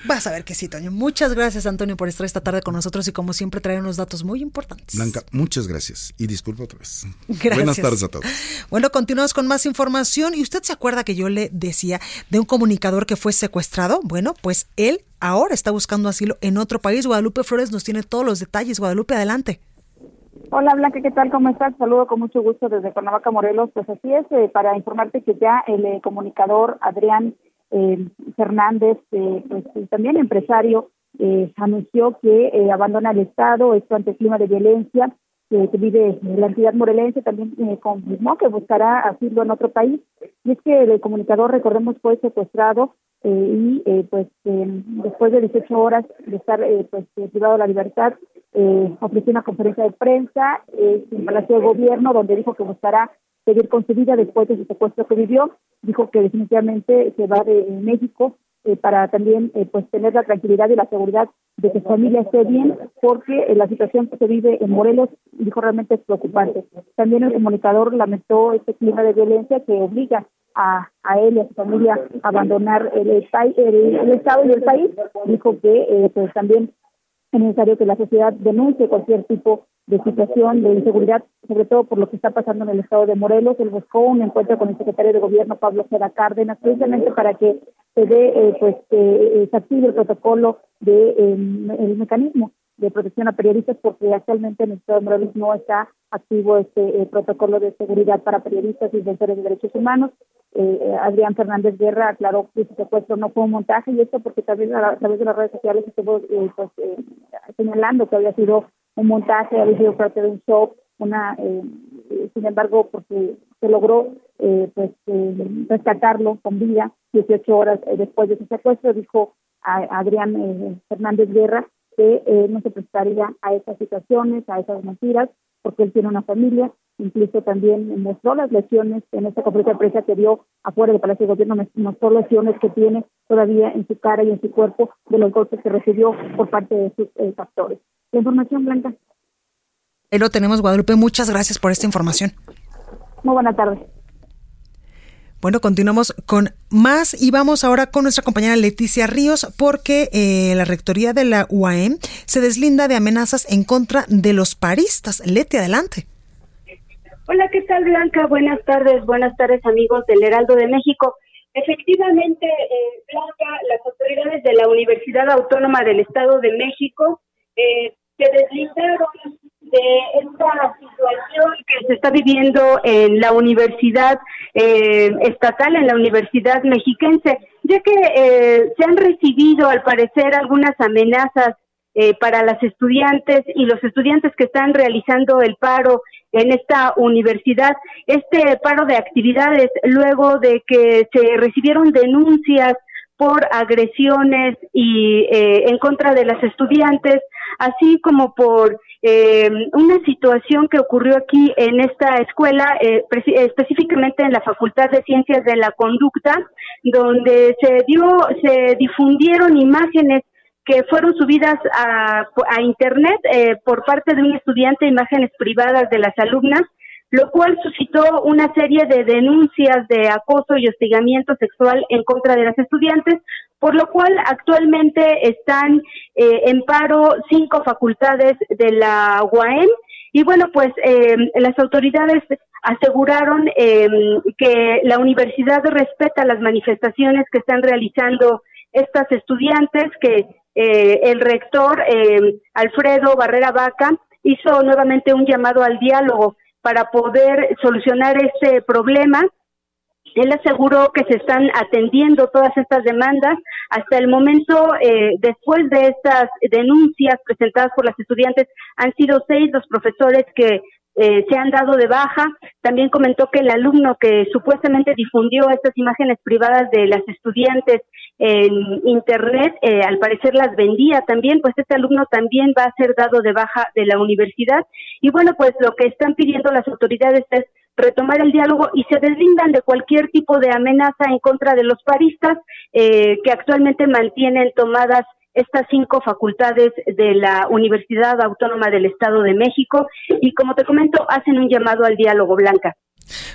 Vas a ver que sí, Toño. Muchas gracias, Antonio, por estar esta tarde con nosotros y como siempre traer unos datos muy importantes. Blanca, muchas gracias y disculpa otra vez. Gracias. Buenas tardes a todos. Bueno, continuamos con más información y usted se acuerda que yo le decía de un comunicador que fue secuestrado. Bueno, pues él ahora está buscando asilo en otro país. Guadalupe Flores nos tiene todos los detalles. Guadalupe, adelante. Hola Blanca, ¿qué tal? ¿Cómo estás? Saludo con mucho gusto desde Cuernavaca, Morelos. Pues así es, eh, para informarte que ya el eh, comunicador Adrián eh, Fernández, eh, pues, también empresario, eh, anunció que eh, abandona el Estado, esto ante el clima de violencia que vive la entidad morelense, también confirmó que buscará asilo en otro país. Y es que el comunicador, recordemos, fue secuestrado y pues después de 18 horas de estar pues privado de la libertad, ofreció una conferencia de prensa en Palacio de Gobierno donde dijo que buscará seguir con su vida después de su secuestro que vivió. Dijo que definitivamente se va de México eh, para también eh, pues tener la tranquilidad y la seguridad de que su familia esté bien, porque eh, la situación que se vive en Morelos, dijo, realmente es preocupante. También el comunicador lamentó este clima de violencia que obliga a, él y a su familia a abandonar el, el, Estado y el país. Dijo que pues también es necesario que la sociedad denuncie cualquier tipo de situación de inseguridad, sobre todo por lo que está pasando en el estado de Morelos. Él buscó un encuentro con el secretario de Gobierno, Pablo Cera Cárdenas, precisamente para que se dé, eh, pues, que se active el protocolo de em, el mecanismo de protección a periodistas, porque actualmente en el estado de Morelos no está activo este eh, protocolo de seguridad para periodistas y defensores de derechos humanos. Eh, Adrián Fernández Guerra aclaró que ese secuestro no fue un montaje y esto porque también a, través de las redes sociales estuvo pues, señalando que había sido un montaje, había sido parte de un show, una, eh, sin embargo, porque se logró eh, pues eh, rescatarlo con vida 18 horas después de ese secuestro, dijo a, Adrián Fernández Guerra que no se prestaría a esas situaciones, a esas mentiras, porque él tiene una familia, incluso también mostró las lesiones en esta conferencia de prensa que dio afuera del Palacio de Gobierno, mostró lesiones que tiene todavía en su cara y en su cuerpo de los golpes que recibió por parte de sus factores información, Blanca. Ahí lo tenemos, Guadalupe. Muchas gracias por esta información. Muy buena tarde. Bueno, continuamos con más y vamos ahora con nuestra compañera Leticia Ríos porque eh, la rectoría de la UAM se deslinda de amenazas en contra de los paristas. Leti, adelante. Hola, ¿qué tal Blanca? Buenas tardes, buenas tardes amigos del Heraldo de México. Efectivamente, eh, Blanca, las autoridades de la Universidad Autónoma del Estado de México eh, se deslindaron de esta situación que se está viviendo en la universidad eh, estatal, en la universidad mexiquense, ya que eh, se han recibido al parecer algunas amenazas eh, para las estudiantes y los estudiantes que están realizando el paro en esta universidad, este paro de actividades luego de que se recibieron denuncias por agresiones y en contra de las estudiantes así como por eh, una situación que ocurrió aquí en esta escuela, eh, específicamente en la Facultad de Ciencias de la Conducta, donde se dio, se difundieron imágenes que fueron subidas a, internet eh, por parte de un estudiante, imágenes privadas de las alumnas, lo cual suscitó una serie de denuncias de acoso y hostigamiento sexual en contra de las estudiantes, por lo cual actualmente están eh, en paro cinco facultades de la UAM y bueno, pues eh, las autoridades aseguraron eh, que la universidad respeta las manifestaciones que están realizando estas estudiantes, que el rector Alfredo Barrera Vaca hizo nuevamente un llamado al diálogo para poder solucionar ese problema. Él aseguró que se están atendiendo todas estas demandas. Hasta el momento, eh, después de estas denuncias presentadas por las estudiantes, han sido seis los profesores que eh, se han dado de baja. También comentó que el alumno que supuestamente difundió estas imágenes privadas de las estudiantes en internet, eh, al parecer las vendía también, pues este alumno también va a ser dado de baja de la universidad. Y bueno, pues lo que están pidiendo las autoridades es retomar el diálogo y se deslindan de cualquier tipo de amenaza en contra de los paristas eh, que actualmente mantienen tomadas estas cinco facultades de la Universidad Autónoma del Estado de México y como te comento, hacen un llamado al diálogo, Blanca.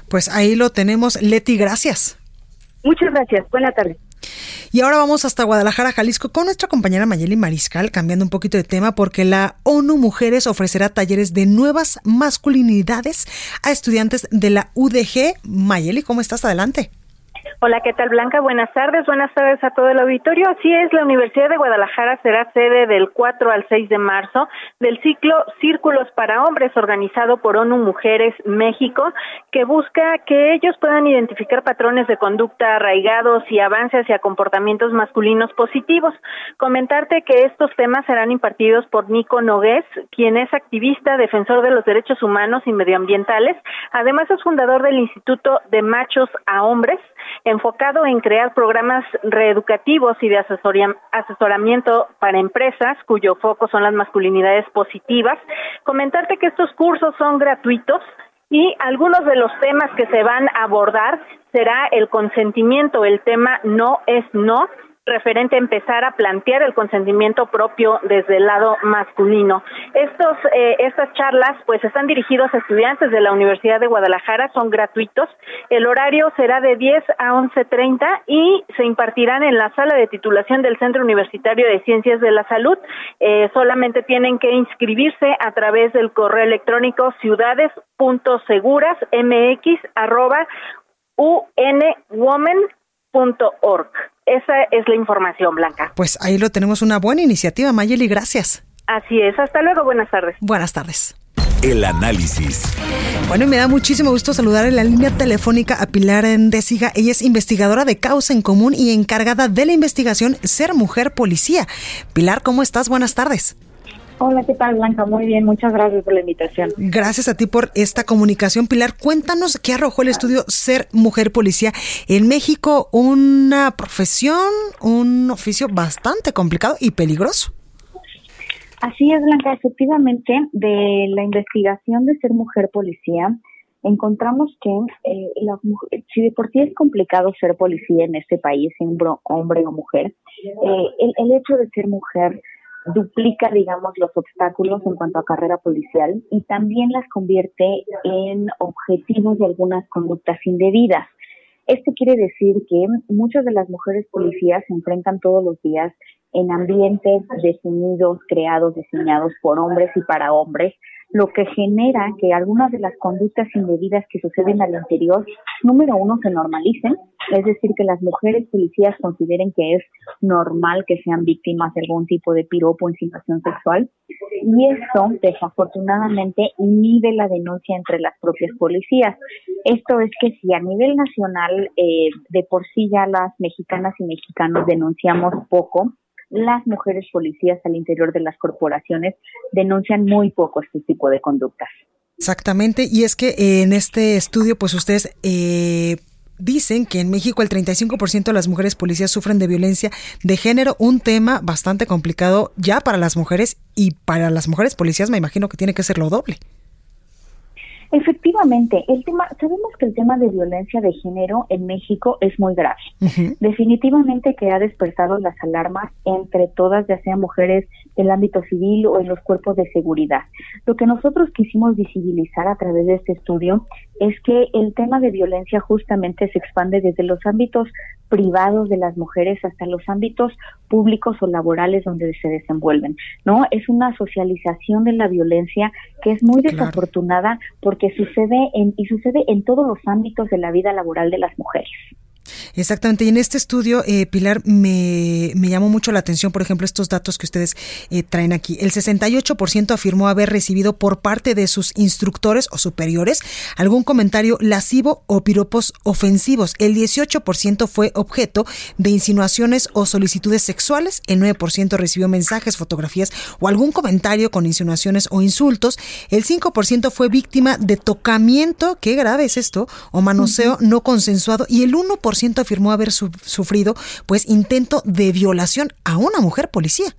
Pues ahí lo tenemos. Leti, gracias. Muchas gracias. Buenas tardes. Y ahora vamos hasta Guadalajara, Jalisco, con nuestra compañera Mayeli Mariscal, cambiando un poquito de tema, porque la ONU Mujeres ofrecerá talleres de nuevas masculinidades a estudiantes de la UDG. Mayeli, ¿cómo estás? Adelante. Hola, ¿qué tal Blanca? Buenas tardes, buenas tardes a todo el auditorio. Así es, la Universidad de Guadalajara será sede del 4 al 6 de marzo del ciclo Círculos para Hombres organizado por ONU Mujeres México, que busca que ellos puedan identificar patrones de conducta arraigados y avance hacia comportamientos masculinos positivos. Comentarte que estos temas serán impartidos por Nico Nogués, quien es activista, defensor de los derechos humanos y medioambientales. Además es fundador del Instituto de Machos a Hombres enfocado en crear programas reeducativos y de asesoramiento para empresas cuyo foco son las masculinidades positivas. Comentarte que estos cursos son gratuitos y algunos de los temas que se van a abordar será el consentimiento, el tema no es no, referente a empezar a plantear el consentimiento propio desde el lado masculino. Estos, eh, estas charlas pues están dirigidos a estudiantes de la Universidad de Guadalajara, son gratuitos. El horario será de 10 a 11.30 y se impartirán en la sala de titulación del Centro Universitario de Ciencias de la Salud. Eh, solamente tienen que inscribirse a través del correo electrónico ciudades.segurasmx.unwoman.org. Esa es la información, Blanca. Pues ahí lo tenemos, una buena iniciativa, Mayeli, gracias. Así es, hasta luego, buenas tardes. Buenas tardes. El análisis. Bueno, y me da muchísimo gusto saludar en la línea telefónica a Pilar Endésiga. Ella es investigadora de Causa en Común y encargada de la investigación Ser Mujer Policía. Pilar, ¿cómo estás? Buenas tardes. Hola, ¿qué tal, Blanca? Muy bien, muchas gracias por la invitación. Gracias a ti por esta comunicación, Pilar. Cuéntanos qué arrojó el estudio Ser Mujer Policía. En México, una profesión, un oficio bastante complicado y peligroso. Así es, Blanca. Efectivamente, de la investigación de ser mujer policía, encontramos que eh, si de por sí es complicado ser policía en este país, hombre o mujer, eh, el, el hecho de ser mujer duplica, digamos, los obstáculos en cuanto a carrera policial y también las convierte en objetivos de algunas conductas indebidas. Esto quiere decir que muchas de las mujeres policías se enfrentan todos los días en ambientes definidos, creados, diseñados por hombres y para hombres, lo que genera que algunas de las conductas indebidas que suceden al interior, número uno, se normalicen, es decir, que las mujeres policías consideren que es normal que sean víctimas de algún tipo de piropo o insinuación sexual, y eso desafortunadamente inhibe la denuncia entre las propias policías. Esto es que si a nivel nacional eh, de por sí ya las mexicanas y mexicanos denunciamos poco, las mujeres policías al interior de las corporaciones denuncian muy poco este tipo de conductas. Exactamente, y es que en este estudio, pues ustedes eh, dicen que en México el 35% de las mujeres policías sufren de violencia de género, un tema bastante complicado ya para las mujeres y para las mujeres policías me imagino que tiene que ser lo doble. Efectivamente, el tema, sabemos que el tema de violencia de género en México es muy grave. Definitivamente que ha despertado las alarmas entre todas, ya sean mujeres del ámbito civil o en los cuerpos de seguridad. Lo que nosotros quisimos visibilizar a través de este estudio es que el tema de violencia justamente se expande desde los ámbitos privados de las mujeres hasta los ámbitos públicos o laborales donde se desenvuelven, ¿no? Es una socialización de la violencia que es muy desafortunada porque sucede en, y sucede en todos los ámbitos de la vida laboral de las mujeres. Exactamente, y en este estudio, eh, Pilar, me, me, llamó mucho la atención, por ejemplo, estos datos que ustedes eh, traen aquí. El 68% afirmó haber recibido por parte de sus instructores o superiores algún comentario lascivo o piropos ofensivos. El 18% fue objeto de insinuaciones o solicitudes sexuales. El 9% recibió mensajes, fotografías o algún comentario con insinuaciones o insultos. El 5% fue víctima de tocamiento, qué grave es esto, o manoseo no consensuado. Y el 1% afirmó haber sufrido pues intento de violación a una mujer policía.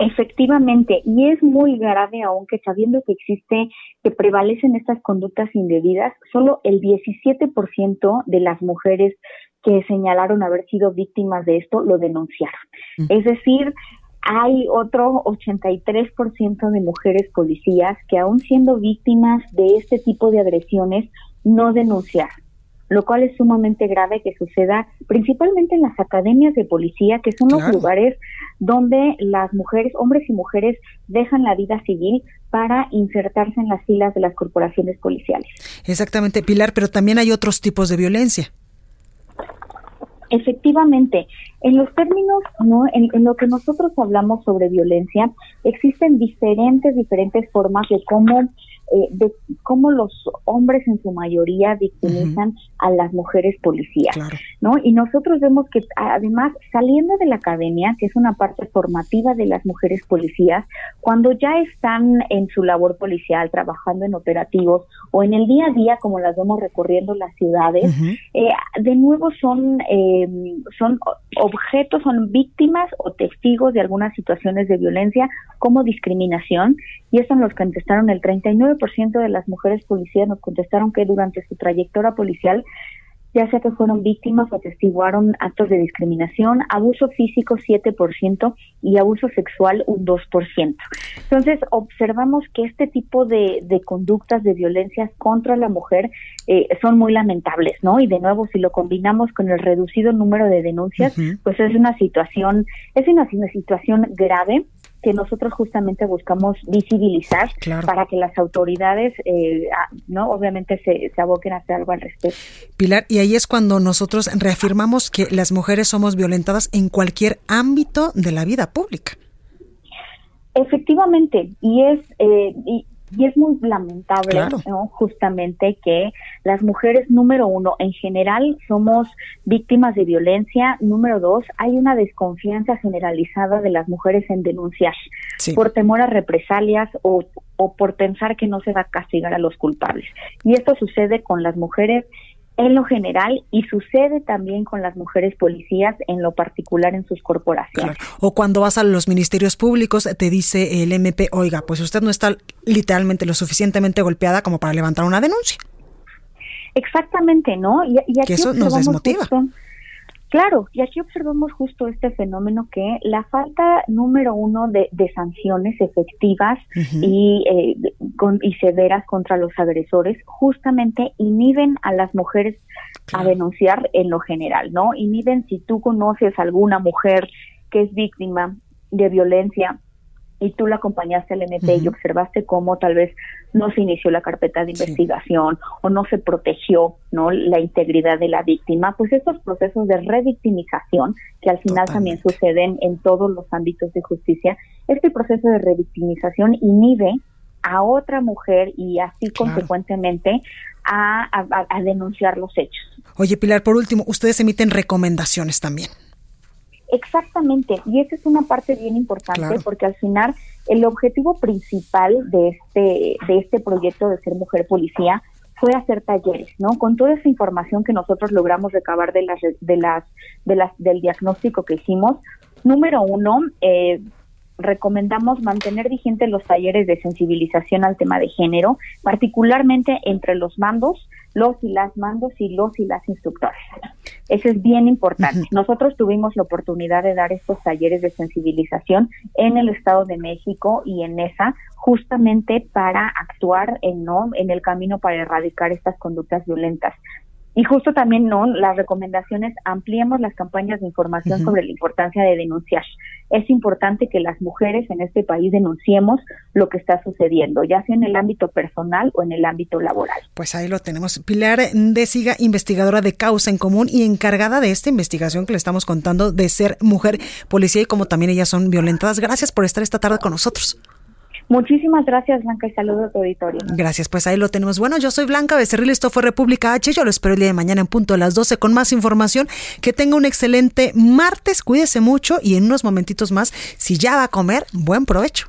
Efectivamente, y es muy grave aunque sabiendo que existe, que prevalecen estas conductas indebidas, solo el 17% de las mujeres que señalaron haber sido víctimas de esto lo denunciaron. Mm. Es decir, hay otro 83% de mujeres policías que aún siendo víctimas de este tipo de agresiones no denunciaron lo cual es sumamente grave que suceda principalmente en las academias de policía, que son los lugares donde las mujeres, hombres y mujeres, dejan la vida civil para insertarse en las filas de las corporaciones policiales. Exactamente, Pilar, pero también hay otros tipos de violencia. Efectivamente, en los términos, ¿no? En, en, lo que nosotros hablamos sobre violencia, existen diferentes, diferentes formas de cómo eh, de cómo los hombres en su mayoría victimizan a las mujeres policías, ¿no? Y nosotros vemos que además saliendo de la academia, que es una parte formativa de las mujeres policías, cuando ya están en su labor policial, trabajando en operativos o en el día a día, como las vemos recorriendo las ciudades, eh, de nuevo son eh, son objetos, son víctimas o testigos de algunas situaciones de violencia como discriminación y eso nos contestaron el 39% de las mujeres policías nos contestaron que durante su trayectoria policial ya sea que fueron víctimas o atestiguaron actos de discriminación, abuso físico 7% y abuso sexual un 2%. Entonces, observamos que este tipo de, de conductas de violencia contra la mujer eh, son muy lamentables, ¿no? Y de nuevo, si lo combinamos con el reducido número de denuncias, pues es una situación, es una, una situación grave que nosotros justamente buscamos visibilizar para que las autoridades, eh, no, obviamente se, se aboquen a hacer algo al respecto. Pilar, y ahí es cuando nosotros reafirmamos que las mujeres somos violentadas en cualquier ámbito de la vida pública. Efectivamente, y es eh, y, y es muy lamentable, justamente, que las mujeres, número uno, en general somos víctimas de violencia. Número dos, hay una desconfianza generalizada de las mujeres en denunciar por temor a represalias o, o por pensar que no se va a castigar a los culpables. Y esto sucede con las mujeres en lo general y sucede también con las mujeres policías en lo particular en sus corporaciones. O cuando vas a los ministerios públicos te dice el MP, oiga, pues usted no está literalmente lo suficientemente golpeada como para levantar una denuncia. Exactamente, ¿no? Y, y aquí que eso nos desmotiva. Claro, y aquí observamos justo este fenómeno que la falta número uno de, sanciones efectivas y, eh, y severas contra los agresores justamente inhiben a las mujeres a denunciar en lo general, ¿no? Inhiben si tú conoces a alguna mujer que es víctima de violencia y tú la acompañaste al MP y observaste cómo tal vez no se inició la carpeta de investigación o no se protegió no la integridad de la víctima, pues estos procesos de revictimización que al final también suceden en todos los ámbitos de justicia, este proceso de revictimización inhibe a otra mujer y así consecuentemente a, a denunciar los hechos. Oye Pilar, por último, ustedes emiten recomendaciones también. Exactamente, y esa es una parte bien importante porque al final el objetivo principal de este de este proyecto de ser mujer policía fue hacer talleres, ¿no? Con toda esa información que nosotros logramos recabar de las de las de las del diagnóstico que hicimos, número uno, eh, recomendamos mantener vigentes los talleres de sensibilización al tema de género, particularmente entre los mandos, los y las mandos y los y las instructores. Eso es bien importante. Nosotros tuvimos la oportunidad de dar estos talleres de sensibilización en el Estado de México y en esa justamente para actuar en no en el camino para erradicar estas conductas violentas. Y justo también, ¿no? Las recomendaciones, ampliemos las campañas de información sobre la importancia de denunciar. Es importante que las mujeres en este país denunciemos lo que está sucediendo, ya sea en el ámbito personal o en el ámbito laboral. Pues ahí lo tenemos. Pilar Siga, investigadora de Causa en Común y encargada de esta investigación que le estamos contando de ser mujer policía y como también ellas son violentadas. Gracias por estar esta tarde con nosotros. Muchísimas gracias, Blanca, y saludos a tu auditorio. Gracias, pues ahí lo tenemos. Bueno, yo soy Blanca Becerril, esto fue República H. Yo lo espero el día de mañana en punto a las 12 con más información. Que tenga un excelente martes, cuídese mucho y en unos momentitos más, si ya va a comer, buen provecho.